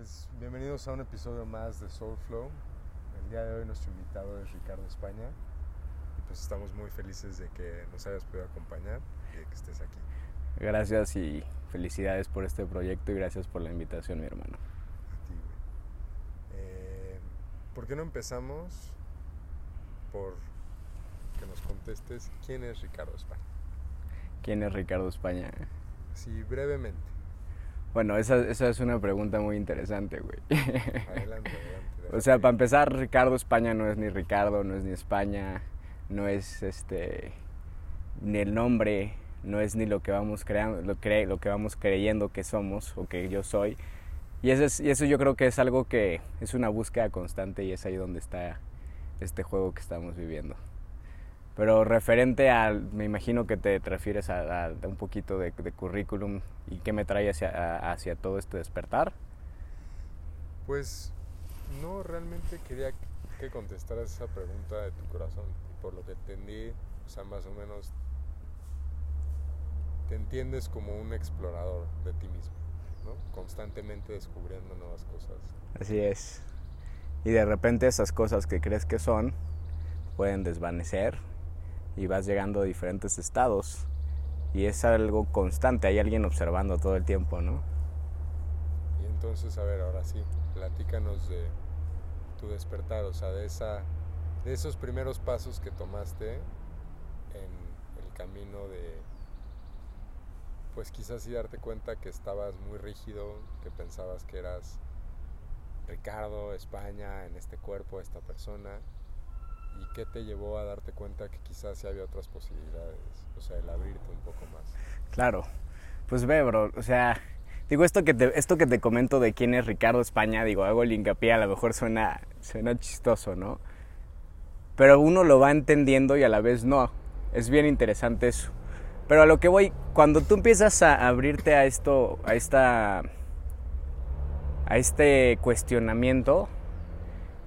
Pues bienvenidos a un episodio más de Soulflow. El día de hoy nuestro invitado es Ricardo España y pues estamos muy felices de que nos hayas podido acompañar y de que estés aquí. Gracias y felicidades por este proyecto y gracias por la invitación, mi hermano. A ti, güey. Eh, ¿Por qué no empezamos por que nos contestes quién es Ricardo España? ¿Quién es Ricardo España? Sí, brevemente. Bueno, esa, esa es una pregunta muy interesante, güey. Adelante, adelante. o sea, para empezar, Ricardo España no es ni Ricardo, no es ni España, no es este ni el nombre, no es ni lo que vamos creando, lo, cre- lo que vamos creyendo que somos o que yo soy. Y eso, es, y eso yo creo que es algo que es una búsqueda constante y es ahí donde está este juego que estamos viviendo. Pero referente al, me imagino que te, te refieres a, a un poquito de, de currículum y qué me trae hacia, a- hacia todo este despertar. Pues no, realmente quería que contestaras esa pregunta de tu corazón. Por lo que entendí, o sea, más o menos te entiendes como un explorador de ti mismo, ¿no? Constantemente descubriendo nuevas cosas. Así es. Y de repente esas cosas que crees que son pueden desvanecer y vas llegando a diferentes estados. Y es algo constante, hay alguien observando todo el tiempo, ¿no? Y entonces, a ver, ahora sí, platícanos de tu despertar, o sea, de esa de esos primeros pasos que tomaste en el camino de pues quizás sí darte cuenta que estabas muy rígido, que pensabas que eras Ricardo, España, en este cuerpo, esta persona, y qué te llevó a darte cuenta que quizás sí había otras posibilidades, o sea, el abrirte un poco más. Claro. Pues ve, bro, o sea, digo esto que te, esto que te comento de quién es Ricardo España, digo, hago el hincapié, a lo mejor suena, suena chistoso, ¿no? Pero uno lo va entendiendo y a la vez no. Es bien interesante eso. Pero a lo que voy, cuando tú empiezas a abrirte a esto, a esta a este cuestionamiento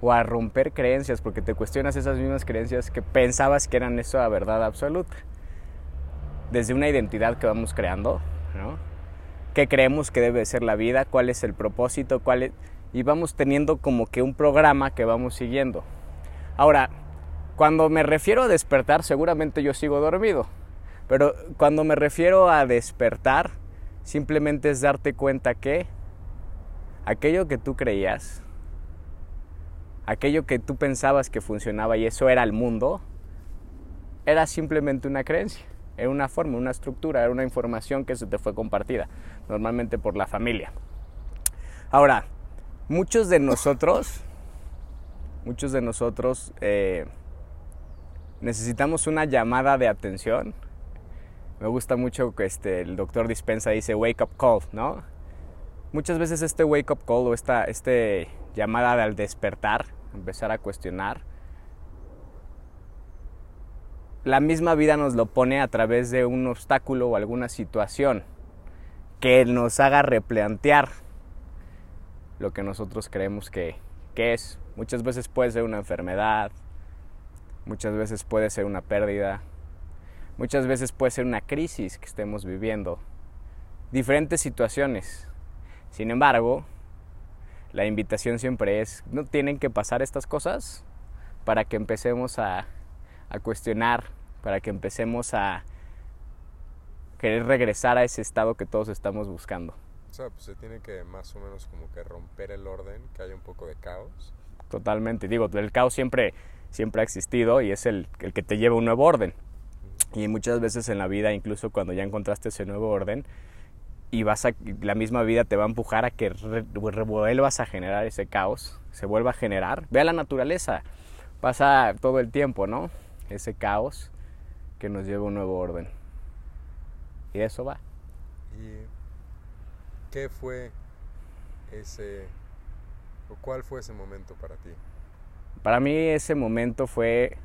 o a romper creencias, porque te cuestionas esas mismas creencias que pensabas que eran eso la verdad absoluta. Desde una identidad que vamos creando, ¿no? ¿Qué creemos que debe ser la vida? ¿Cuál es el propósito? ¿Cuál es... Y vamos teniendo como que un programa que vamos siguiendo. Ahora, cuando me refiero a despertar, seguramente yo sigo dormido. Pero cuando me refiero a despertar, simplemente es darte cuenta que aquello que tú creías, aquello que tú pensabas que funcionaba y eso era el mundo, era simplemente una creencia, era una forma, una estructura, era una información que se te fue compartida, normalmente por la familia. Ahora, muchos de nosotros, muchos de nosotros eh, necesitamos una llamada de atención. Me gusta mucho que este, el doctor Dispensa dice wake up call, ¿no? Muchas veces este wake up call o esta este llamada al despertar, empezar a cuestionar, la misma vida nos lo pone a través de un obstáculo o alguna situación que nos haga replantear lo que nosotros creemos que, que es. Muchas veces puede ser una enfermedad, muchas veces puede ser una pérdida, muchas veces puede ser una crisis que estemos viviendo, diferentes situaciones. Sin embargo, la invitación siempre es, no tienen que pasar estas cosas para que empecemos a, a cuestionar, para que empecemos a querer regresar a ese estado que todos estamos buscando. O sea, pues se tiene que más o menos como que romper el orden, que haya un poco de caos. Totalmente, digo, el caos siempre, siempre ha existido y es el, el que te lleva a un nuevo orden. Y muchas veces en la vida, incluso cuando ya encontraste ese nuevo orden, y vas a, la misma vida te va a empujar a que re, vuelvas a generar ese caos, se vuelva a generar. Ve a la naturaleza, pasa todo el tiempo, ¿no? Ese caos que nos lleva a un nuevo orden. Y eso va. ¿Y qué fue ese, o cuál fue ese momento para ti? Para mí ese momento fue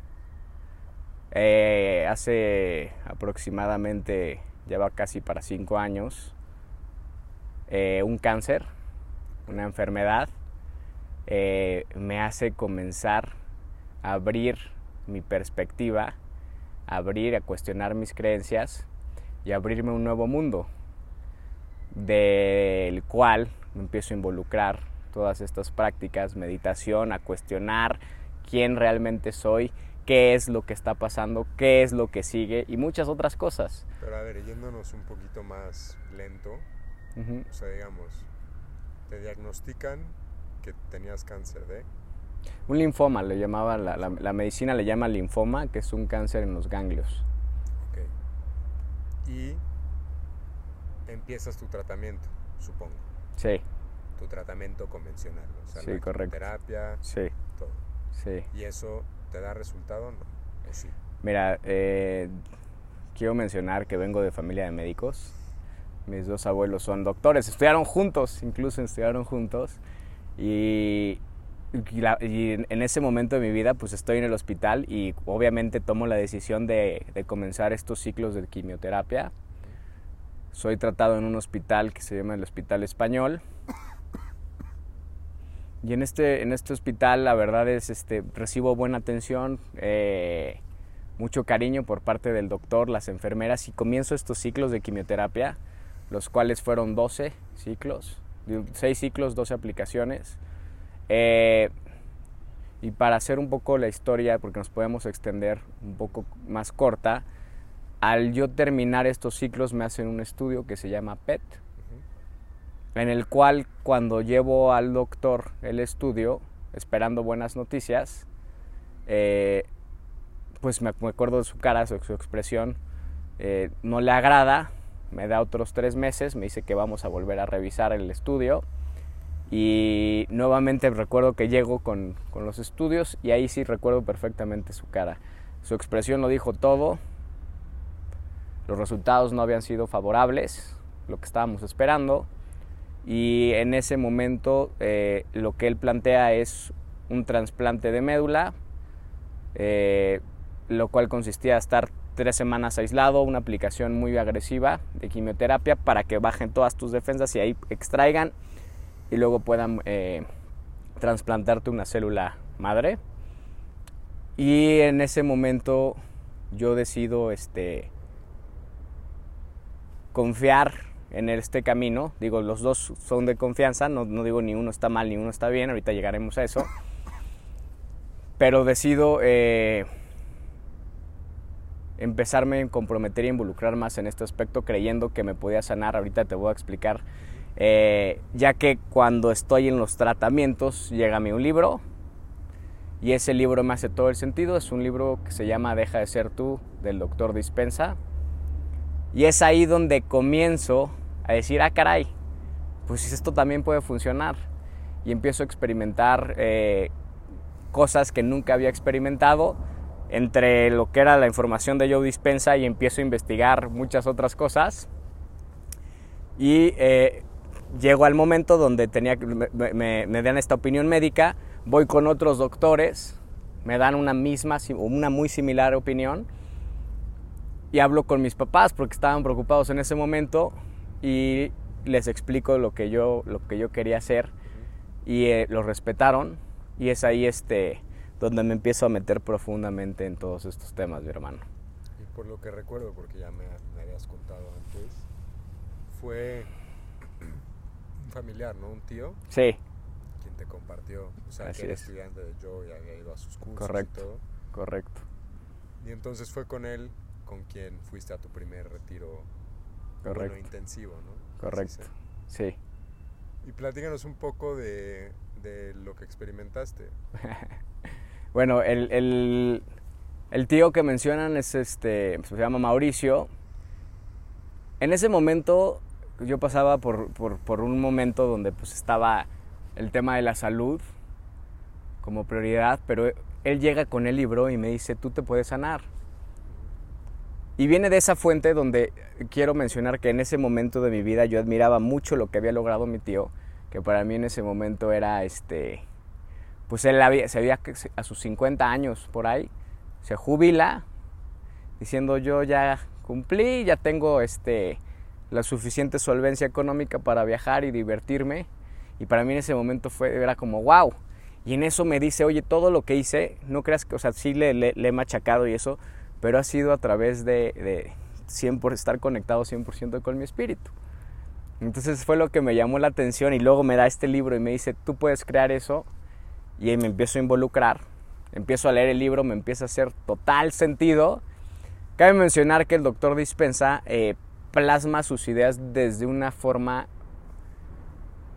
eh, hace aproximadamente, lleva casi para cinco años, eh, un cáncer, una enfermedad, eh, me hace comenzar a abrir mi perspectiva, a abrir, a cuestionar mis creencias y abrirme un nuevo mundo, del cual me empiezo a involucrar todas estas prácticas, meditación, a cuestionar quién realmente soy, qué es lo que está pasando, qué es lo que sigue y muchas otras cosas. Pero a ver, yéndonos un poquito más lento, o sea, digamos, te diagnostican que tenías cáncer de... Un linfoma, le llamaba, la, la, medicina le llama linfoma, que es un cáncer en los ganglios. Ok. Y empiezas tu tratamiento, supongo. Sí. Tu tratamiento convencional, o sea, sí, correcto. terapia, sí. todo. Sí. ¿Y eso te da resultado o no? ¿O sí? Mira, eh, quiero mencionar que vengo de familia de médicos. Mis dos abuelos son doctores, estudiaron juntos, incluso estudiaron juntos. Y, en ese momento de mi vida, pues estoy en el hospital y obviamente tomo la decisión de, comenzar estos ciclos de quimioterapia. Soy tratado en un hospital que se llama el Hospital Español. Y en este, en este hospital la verdad es, este, recibo buena atención, eh, mucho cariño por parte del doctor, las enfermeras y comienzo estos ciclos de quimioterapia, los cuales fueron 12 ciclos, 6 ciclos, 12 aplicaciones. Eh, y para hacer un poco la historia, porque nos podemos extender un poco más corta, al yo terminar estos ciclos me hacen un estudio que se llama PET, en el cual cuando llevo al doctor el estudio, esperando buenas noticias, eh, pues me, acuerdo de su cara, su, su expresión, eh, no le agrada, me da otros tres meses, me dice que vamos a volver a revisar el estudio. Y nuevamente recuerdo que llego con, con los estudios y ahí sí recuerdo perfectamente su cara. Su expresión lo dijo todo, los resultados no habían sido favorables, lo que estábamos esperando, y en ese momento eh, lo que él plantea es un trasplante de médula, eh, lo cual consistía en estar tres semanas aislado, una aplicación muy agresiva de quimioterapia para que bajen todas tus defensas y ahí extraigan y luego puedan eh, trasplantarte una célula madre. Y en ese momento yo decido este, confiar en este camino. Digo, los dos son de confianza, no, digo ni uno está mal ni uno está bien, ahorita llegaremos a eso. Pero decido eh, empezarme a comprometer y involucrar más en este aspecto creyendo que me podía sanar. Ahorita te voy a explicar. Eh, ya que cuando estoy en los tratamientos llega a mí un libro y ese libro me hace todo el sentido. Es un libro que se llama Deja de ser tú del doctor Dispensa y es ahí donde comienzo a decir, ah, caray, pues esto también puede funcionar. Y empiezo a experimentar eh, cosas que nunca había experimentado entre lo que era la información de Joe Dispensa y empiezo a investigar muchas otras cosas. Y eh, llego al momento donde tenía, me, me, me, dan esta opinión médica, voy con otros doctores, me dan una misma, una muy similar opinión y hablo con mis papás porque estaban preocupados en ese momento y les explico lo que yo, lo que yo quería hacer y eh, respetaron y es ahí este, donde me empiezo a meter profundamente en todos estos temas, mi hermano. Y por lo que recuerdo, porque ya me, habías contado antes, fue un familiar, ¿no? Un tío. Sí. Quien te compartió, o sea, que era estudiante de Joe y había ido a sus cursos correcto, y todo. Correcto. Y entonces fue con él con quien fuiste a tu primer retiro Correcto. intensivo, ¿no? Correcto, sí. Y platícanos un poco de, de lo que experimentaste. bueno, el, tío que mencionan es este, se llama Mauricio. En ese momento yo pasaba por un momento donde pues estaba el tema de la salud como prioridad, pero él llega con el libro y me dice, tú te puedes sanar y viene de esa fuente donde quiero mencionar que en ese momento de mi vida yo admiraba mucho lo que había logrado mi tío, que para mí en ese momento era este, pues él había, se había a sus 50 años por ahí, se jubila diciendo yo ya cumplí, ya tengo este, la suficiente solvencia económica para viajar y divertirme. Y para mí en ese momento fue, era como, wow. Y en eso me dice, oye, todo lo que hice, no creas que, o sea, sí le, le he machacado y eso, pero ha sido a través de, de estar conectado 100% con mi espíritu. Entonces fue lo que me llamó la atención y luego me da este libro y me dice, tú puedes crear eso y ahí me empiezo a involucrar, empiezo a leer el libro, me empieza a hacer total sentido. Cabe mencionar que el doctor Dispensa eh, plasma sus ideas desde una forma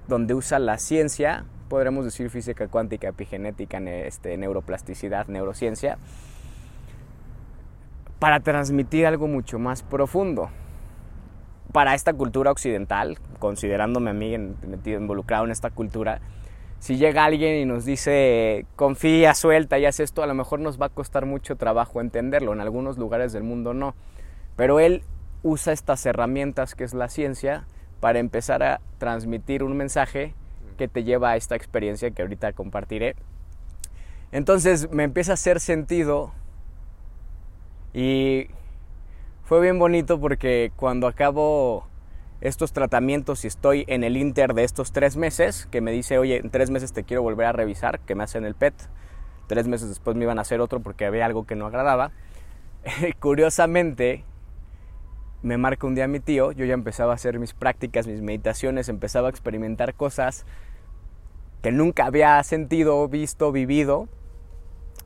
donde usa la ciencia, podremos decir física cuántica, epigenética, este, neuroplasticidad, neurociencia, para transmitir algo mucho más profundo. Para esta cultura occidental, considerándome a mí involucrado en esta cultura, si llega alguien y nos dice confía, suelta y haz esto, a lo mejor nos va a costar mucho trabajo entenderlo. En algunos lugares del mundo no. Pero él usa estas herramientas que es la ciencia para empezar a transmitir un mensaje que te lleva a esta experiencia que ahorita compartiré. Entonces me empieza a hacer sentido y fue bien bonito porque cuando acabo estos tratamientos y estoy en el inter de estos tres meses, que me dice, oye, en tres meses te quiero volver a revisar, que me hacen el PET, tres meses después me iban a hacer otro porque había algo que no agradaba. Curiosamente, me marca un día mi tío, yo ya empezaba a hacer mis prácticas, mis meditaciones, empezaba a experimentar cosas que nunca había sentido, visto, vivido.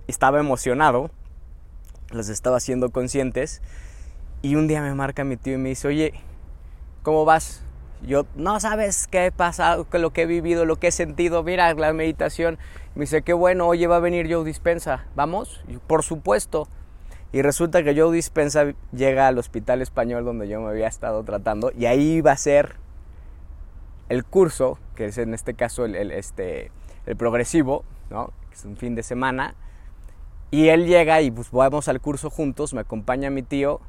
Estaba emocionado, los estaba haciendo conscientes. Y un día me marca mi tío y me dice, oye, ¿cómo vas? Yo, no sabes qué he pasado, lo que he vivido, lo que he sentido, mira la meditación. Me dice, qué bueno, oye, va a venir Joe Dispensa, ¿vamos? por supuesto. Y resulta que Joe Dispensa llega al hospital español donde yo me había estado tratando y ahí iba a ser el curso, que es en este caso el, este, el progresivo, ¿no? es un fin de semana. Y él llega y pues vamos al curso juntos, me acompaña mi tío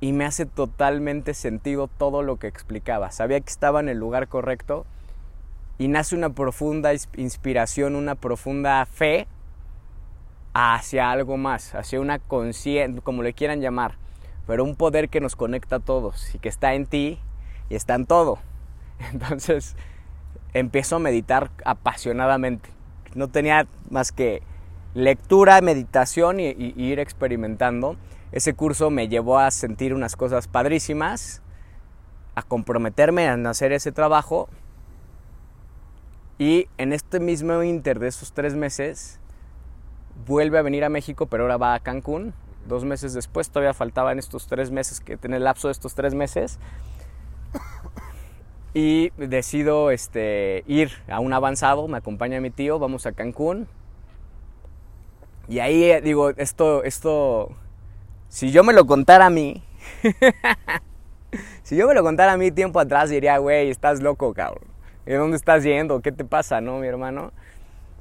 y me hace totalmente sentido todo lo que explicaba. Sabía que estaba en el lugar correcto y nace una profunda inspiración, una profunda fe hacia algo más, hacia una conciencia, como le quieran llamar, pero un poder que nos conecta a todos y que está en ti y está en todo. Entonces empiezo a meditar apasionadamente. No tenía más que lectura, meditación y, ir experimentando. Ese curso me llevó a sentir unas cosas padrísimas, a comprometerme a hacer ese trabajo. Y en este mismo inter de esos tres meses, vuelve a venir a México, pero ahora va a Cancún. Dos meses después, todavía faltaban estos tres meses, que en el lapso de estos tres meses. Y decido este, ir a un avanzado, me acompaña mi tío, vamos a Cancún. Y ahí eh, digo, esto, esto, si yo me lo contara a mí, si yo me lo contara a mí tiempo atrás, diría, güey, estás loco, cabrón. ¿De dónde estás yendo? ¿Qué te pasa, no, mi hermano?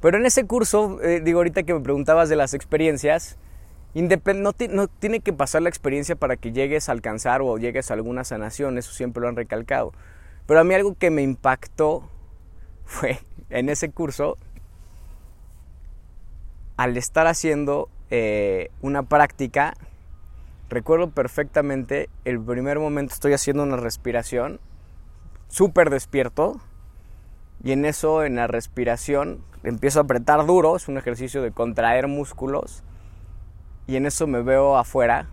Pero en ese curso, eh, digo ahorita que me preguntabas de las experiencias, no, no, tiene que pasar la experiencia para que llegues a alcanzar o llegues a alguna sanación, eso siempre lo han recalcado. Pero a mí algo que me impactó fue en ese curso, al estar haciendo eh, una práctica, recuerdo perfectamente el primer momento estoy haciendo una respiración, súper despierto, y en eso, en la respiración, empiezo a apretar duro, es un ejercicio de contraer músculos. Y en eso me veo afuera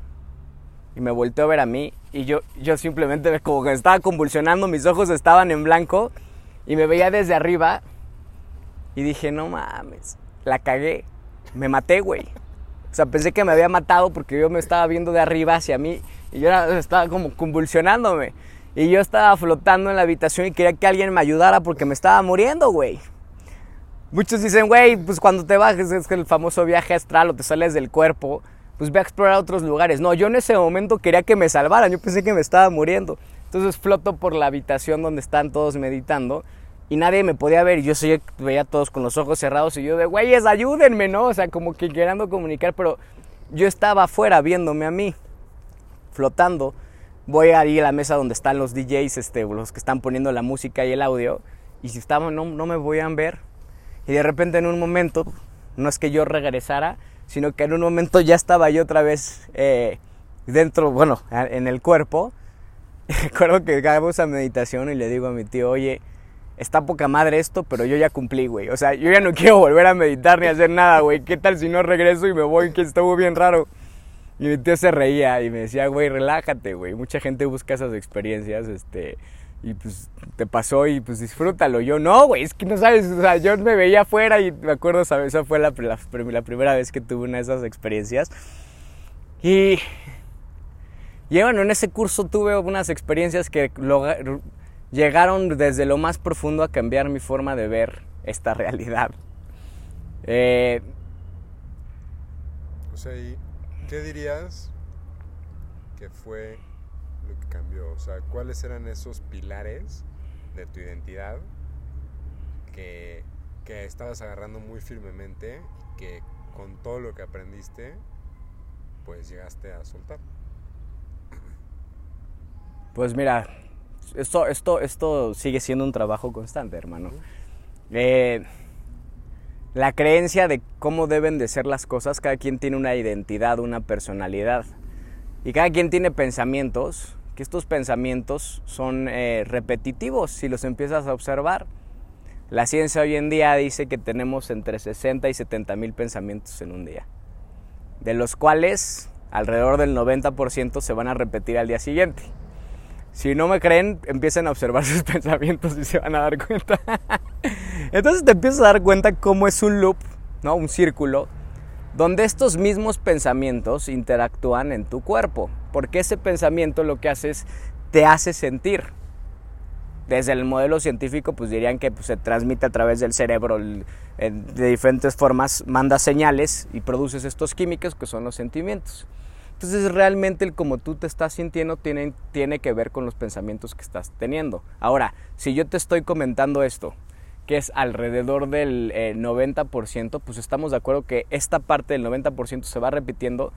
y me volteo a ver a mí y yo, yo simplemente como que estaba convulsionando, mis ojos estaban en blanco y me veía desde arriba y dije, no mames, la cagué, me maté, güey. O sea, pensé que me había matado porque yo me estaba viendo de arriba hacia mí y yo estaba como convulsionándome. Y yo estaba flotando en la habitación y quería que alguien me ayudara porque me estaba muriendo, güey. Muchos dicen, güey, pues cuando te bajes es el famoso viaje astral o te sales del cuerpo, pues ve a explorar otros lugares. No, yo en ese momento quería que me salvaran, yo pensé que me estaba muriendo. Entonces floto por la habitación donde están todos meditando y nadie me podía ver. Y yo veía a todos con los ojos cerrados y yo de, güeyes, ayúdenme, ¿no? O sea, como que queriendo comunicar, pero yo estaba afuera viéndome a mí, flotando voy a ir a la mesa donde están los DJs, este, los que están poniendo la música y el audio, y si estaban, no, no me a ver. Y de repente en un momento, no es que yo regresara, sino que en un momento ya estaba yo otra vez eh, dentro, bueno, en el cuerpo. Recuerdo que hago esa meditación y le digo a mi tío, oye, está poca madre esto, pero yo ya cumplí, güey. O sea, yo ya no quiero volver a meditar ni hacer nada, güey. ¿Qué tal si no regreso y me voy? Que estuvo bien raro. Y mi tío se reía y me decía, güey, relájate, güey. Mucha gente busca esas experiencias, este, y pues te pasó y pues disfrútalo. Yo, no, güey, es que no sabes, o sea, yo me veía afuera y me acuerdo, ¿sabes? Esa fue la, la, primera vez que tuve una de esas experiencias. Y, y bueno, en ese curso tuve unas experiencias que llegaron desde lo más profundo a cambiar mi forma de ver esta realidad. Eh, o sea, qué dirías que fue lo que cambió? O sea, ¿cuáles eran esos pilares de tu identidad que, que estabas agarrando muy firmemente, que con todo lo que aprendiste, pues llegaste a soltar? Pues mira, esto, esto, esto sigue siendo un trabajo constante, hermano. Eh, la creencia de cómo deben de ser las cosas, cada quien tiene una identidad, una personalidad. Y cada quien tiene pensamientos, que estos pensamientos son eh, repetitivos si los empiezas a observar. La ciencia hoy en día dice que tenemos entre 60 y 70 mil pensamientos en un día, de los cuales alrededor del 90% se van a repetir al día siguiente. Si no me creen, empiecen a observar sus pensamientos y se van a dar cuenta. Entonces te empiezas a dar cuenta cómo es un loop, ¿no? Un círculo, donde estos mismos pensamientos interactúan en tu cuerpo. Porque ese pensamiento lo que hace es, te hace sentir. Desde el modelo científico, pues dirían que pues, se transmite a través del cerebro de diferentes formas, manda señales y produces estos químicos que son los sentimientos. Entonces realmente el como tú te estás sintiendo tiene, tiene que ver con los pensamientos que estás teniendo. Ahora, si yo te estoy comentando esto, que es alrededor del 90%, eh, pues estamos de acuerdo que esta parte del 90% se va repitiendo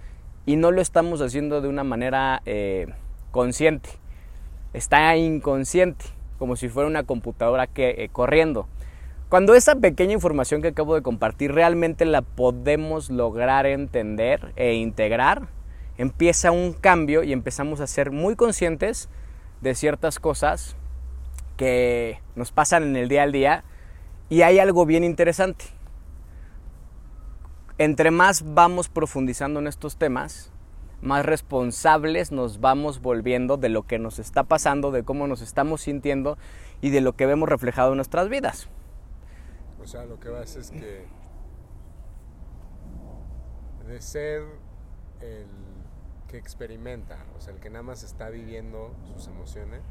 y no lo estamos haciendo de una manera eh, consciente. Está inconsciente, como si fuera una computadora que, eh, corriendo. Cuando esa pequeña información que acabo de compartir realmente la podemos lograr entender e integrar, empieza un cambio y empezamos a ser muy conscientes de ciertas cosas que nos pasan en el día al día y hay algo bien interesante. Entre más vamos profundizando en estos temas, más responsables nos vamos volviendo de lo que nos está pasando, de cómo nos estamos sintiendo y de lo que vemos reflejado en nuestras vidas. O sea, lo que vas es que de ser el que experimenta, o sea, el que nada más está viviendo sus emociones,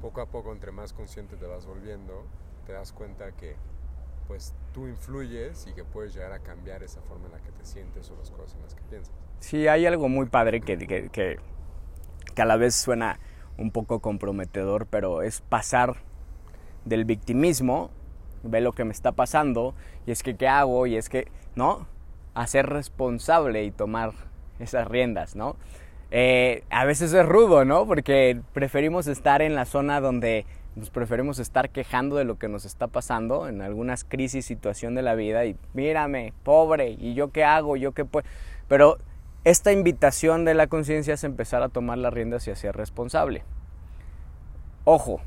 poco a poco, entre más consciente te vas volviendo, te das cuenta que pues tú influyes y que puedes llegar a cambiar esa forma en la que te sientes o las cosas en las que piensas. Sí, hay algo muy padre que, que, que, que a la vez suena un poco comprometedor, pero es pasar del victimismo, ve lo que me está pasando, y es que qué hago, y es que, ¿no? A ser responsable y tomar esas riendas, ¿no? Eh, a veces es rudo, ¿no? Porque preferimos estar en la zona donde nos preferimos estar quejando de lo que nos está pasando en algunas crisis, situación de la vida y mírame, pobre, y yo qué hago, yo qué puedo. Pero esta invitación de la conciencia es empezar a tomar las riendas y a ser responsable. Ojo,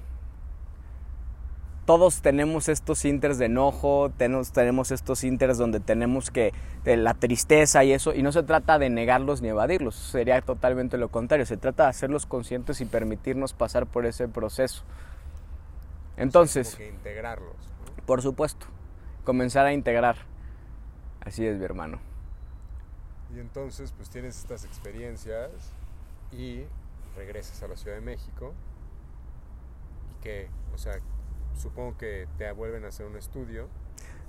todos tenemos estos inters de enojo, tenemos, tenemos estos inters donde tenemos que la tristeza y eso, y no se trata de negarlos ni evadirlos, sería totalmente lo contrario, se trata de hacerlos conscientes y permitirnos pasar por ese proceso. Entonces, que integrarlos. Por supuesto, comenzar a integrar. Así es, mi hermano. Y entonces, pues tienes estas experiencias y regresas a la Ciudad de México y que, o sea, supongo que te vuelven a hacer un estudio.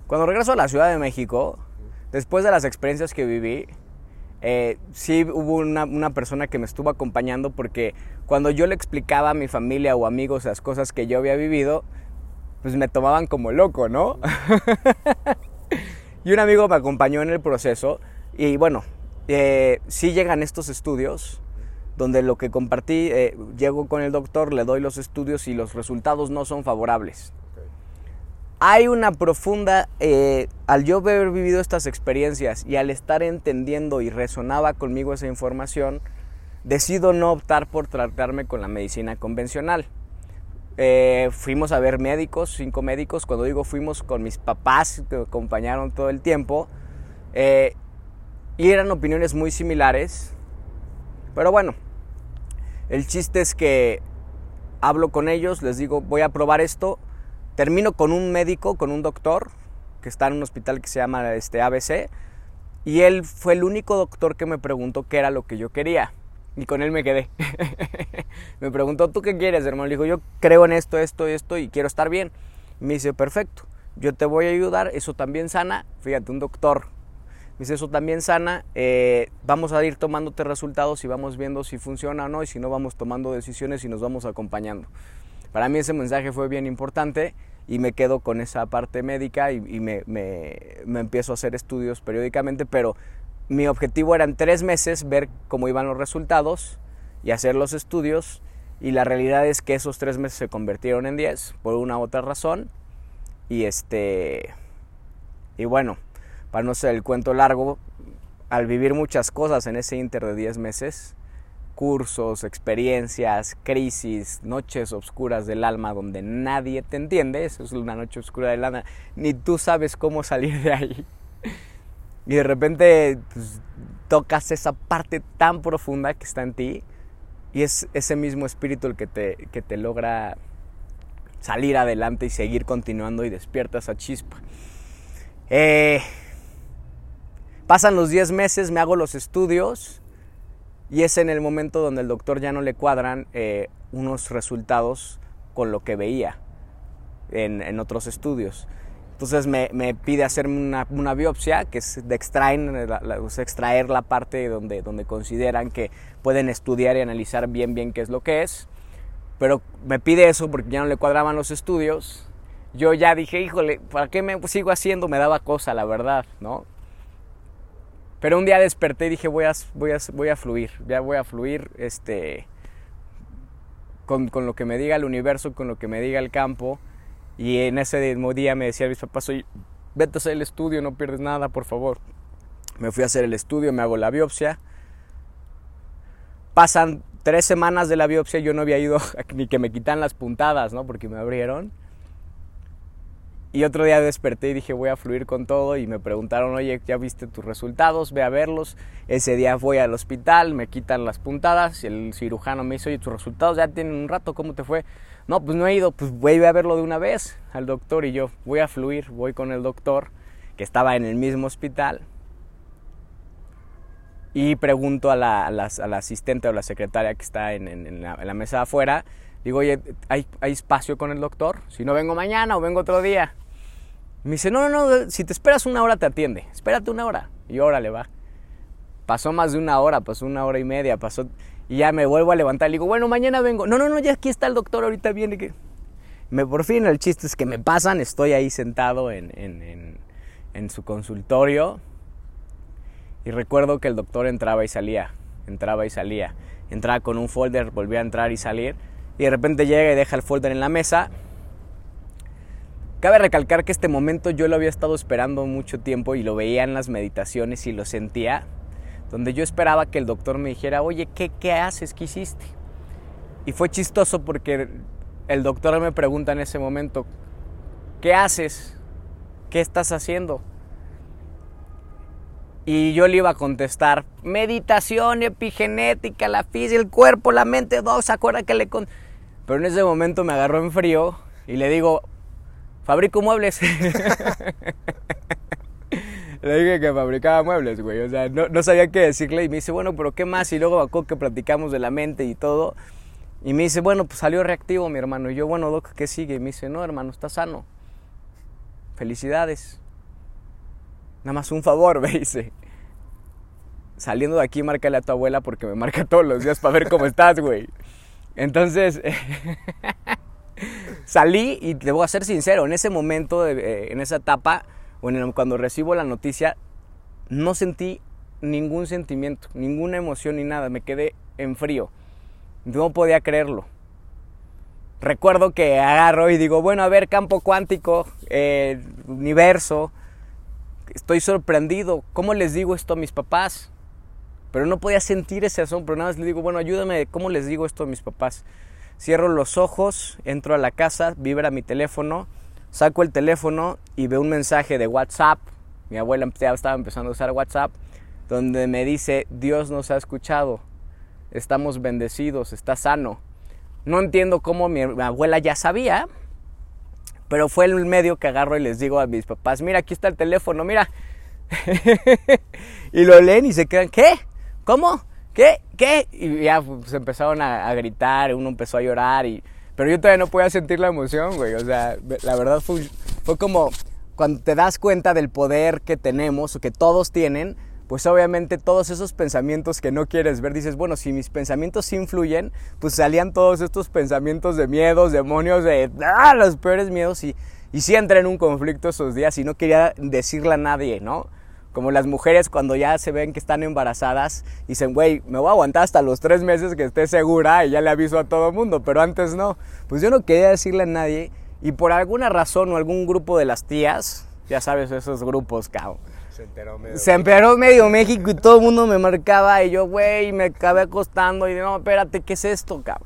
Cuando regreso a la Ciudad de México, después de las experiencias que viví, eh, sí hubo una, una, persona que me estuvo acompañando porque cuando yo le explicaba a mi familia o amigos las cosas que yo había vivido, pues me tomaban como loco, ¿no? y un amigo me acompañó en el proceso y bueno, eh, sí llegan estos estudios donde lo que compartí, eh, llego con el doctor, le doy los estudios y los resultados no son favorables. Hay una profunda, eh, al yo haber vivido estas experiencias y al estar entendiendo y resonaba conmigo esa información, decido no optar por tratarme con la medicina convencional. Eh, fuimos a ver médicos, cinco médicos, cuando digo fuimos con mis papás que me acompañaron todo el tiempo, y eran opiniones muy similares Pero bueno, el chiste es que hablo con ellos, les digo, voy a probar esto. Termino con un médico, con un doctor, que está en un hospital que se llama este, ABC. Y él fue el único doctor que me preguntó qué era lo que yo quería. Y con él me quedé. me preguntó, ¿tú qué quieres, hermano? Le digo, yo creo en esto, esto y esto y quiero estar bien. Me dice, perfecto, yo te voy a ayudar, eso también sana. Fíjate, un doctor. Me dice, eso también sana. Eh, vamos a ir tomándote resultados y vamos viendo si funciona o no. Y si no, vamos tomando decisiones y nos vamos acompañando. Para mí ese mensaje fue bien importante y me quedo con esa parte médica y, me, me empiezo a hacer estudios periódicamente, pero mi objetivo era en tres meses ver cómo iban los resultados y hacer los estudios y la realidad es que esos tres meses se convirtieron en diez por una u otra razón y este y bueno para no ser el cuento largo al vivir muchas cosas en ese inter de diez meses cursos, experiencias, crisis, noches oscuras del alma donde nadie te entiende, eso es una noche oscura del alma, ni tú sabes cómo salir de ahí y de repente pues, tocas esa parte tan profunda que está en ti y es ese mismo espíritu el que te, que te logra salir adelante y seguir continuando y despierta esa chispa. Eh, pasan los 10 meses, me hago los estudios y es en el momento donde el doctor ya no le cuadran eh, unos resultados con lo que veía en, otros estudios. Entonces me, pide hacerme una, biopsia, que es de extraer la, extraer la parte donde, donde consideran que pueden estudiar y analizar bien bien qué es lo que es. Pero me pide eso porque ya no le cuadraban los estudios. Yo ya dije, híjole, ¿para qué me sigo haciendo? Me daba cosa, la verdad, ¿no? Pero un día desperté y dije, voy a, voy a, voy a fluir, ya voy a fluir este, con, con lo que me diga el universo, con lo que me diga el campo y en ese mismo día me decía mis papás, oye, vete a hacer el estudio, no pierdes nada, por favor. Me fui a hacer el estudio, me hago la biopsia. Pasan tres semanas de la biopsia, yo no había ido ni que me quitan las puntadas, ¿no? Porque me abrieron. Y otro día desperté y dije, voy a fluir con todo. Y me preguntaron, oye, ¿ya viste tus resultados? Ve a verlos. Ese día voy al hospital, me quitan las puntadas. Y el cirujano me dice, oye, tus resultados ya tienen un rato, ¿cómo te fue? No, pues no he ido, pues voy a verlo de una vez al doctor. Y yo voy a fluir, voy con el doctor, que estaba en el mismo hospital. Y pregunto a la, asistente o la secretaria que está en, la, mesa afuera. Digo, oye, ¿hay, ¿hay espacio con el doctor? Si no vengo mañana o vengo otro día. Me dice, no, no, no, si te esperas una hora te atiende. Espérate una hora. Y órale, va. Pasó más de una hora, pasó una hora y media, pasó... Y ya me vuelvo a levantar y digo, bueno, mañana vengo. No, no, no, ya aquí está el doctor, ahorita viene. Que... Me, por fin el chiste es que me pasan, estoy ahí sentado en, en, en su consultorio. Y recuerdo que el doctor entraba y salía, entraba y salía. Entraba con un folder, volvía a entrar y salir. Y de repente llega y deja el folder en la mesa Cabe recalcar que este momento yo lo había estado esperando mucho tiempo y lo veía en las meditaciones y lo sentía, donde yo esperaba que el doctor me dijera, oye, ¿qué, qué haces? ¿Qué hiciste? Y fue chistoso porque el doctor me pregunta en ese momento, ¿qué haces? ¿Qué estás haciendo? Y yo le iba a contestar, meditación, epigenética, la física, el cuerpo, la mente, dos, acuerda que le... Con... Pero en ese momento me agarró en frío y le digo, fabrico muebles. Le dije que fabricaba muebles, güey. O sea, no, sabía qué decirle. Y me dice, bueno, pero ¿qué más? Y luego acá que platicamos de la mente y todo. Y me dice, bueno, pues salió reactivo mi hermano. Y yo, bueno, Doc, ¿qué sigue? Y me dice, no, hermano, está sano. Felicidades. Nada más un favor, me dice. Saliendo de aquí, márcale a tu abuela porque me marca todos los días para ver cómo estás, güey. Entonces, salí y te voy a ser sincero, en ese momento, eh, en esa etapa, cuando recibo la noticia, no sentí ningún sentimiento, ninguna emoción ni nada, me quedé en frío. No podía creerlo. Recuerdo que agarro y digo, bueno, a ver, campo cuántico, eh, universo, estoy sorprendido, ¿cómo les digo esto a mis papás? Pero no podía sentir ese asombro, nada más le digo, bueno, ayúdame, ¿cómo les digo esto a mis papás? Cierro los ojos, entro a la casa, vibra mi teléfono, saco el teléfono y veo un mensaje de WhatsApp. Mi abuela estaba empezando a usar WhatsApp, donde me dice, Dios nos ha escuchado. estamos bendecidos, está sano. No entiendo cómo mi abuela ya sabía, pero fue el medio que agarro y les digo a mis papás, mira, aquí está el teléfono, mira. y lo leen y se quedan, ¿qué? ¿Cómo? ¿Qué? ¿Qué? Y ya pues, empezaron a, gritar, uno empezó a llorar, y, pero yo todavía no podía sentir la emoción, güey. O sea, la verdad fue, fue como cuando te das cuenta del poder que tenemos o que todos tienen, pues obviamente todos esos pensamientos que no quieres ver, dices, bueno, si mis pensamientos influyen, pues salían todos estos pensamientos de miedos, demonios, de ah, los peores miedos y, y sí entré en un conflicto esos días y no quería decirle a nadie, ¿no? Como las mujeres cuando ya se ven que están embarazadas, dicen, güey, me voy a aguantar hasta los tres meses que esté segura y ya le aviso a todo el mundo, pero antes no. Pues yo no quería decirle a nadie y por alguna razón o algún grupo de las tías, ya sabes, esos grupos, cabrón. Se enteró medio. Se enteró medio México y todo el mundo me marcaba y yo, güey, me acabé acostando y no, espérate, ¿qué es esto, cabrón?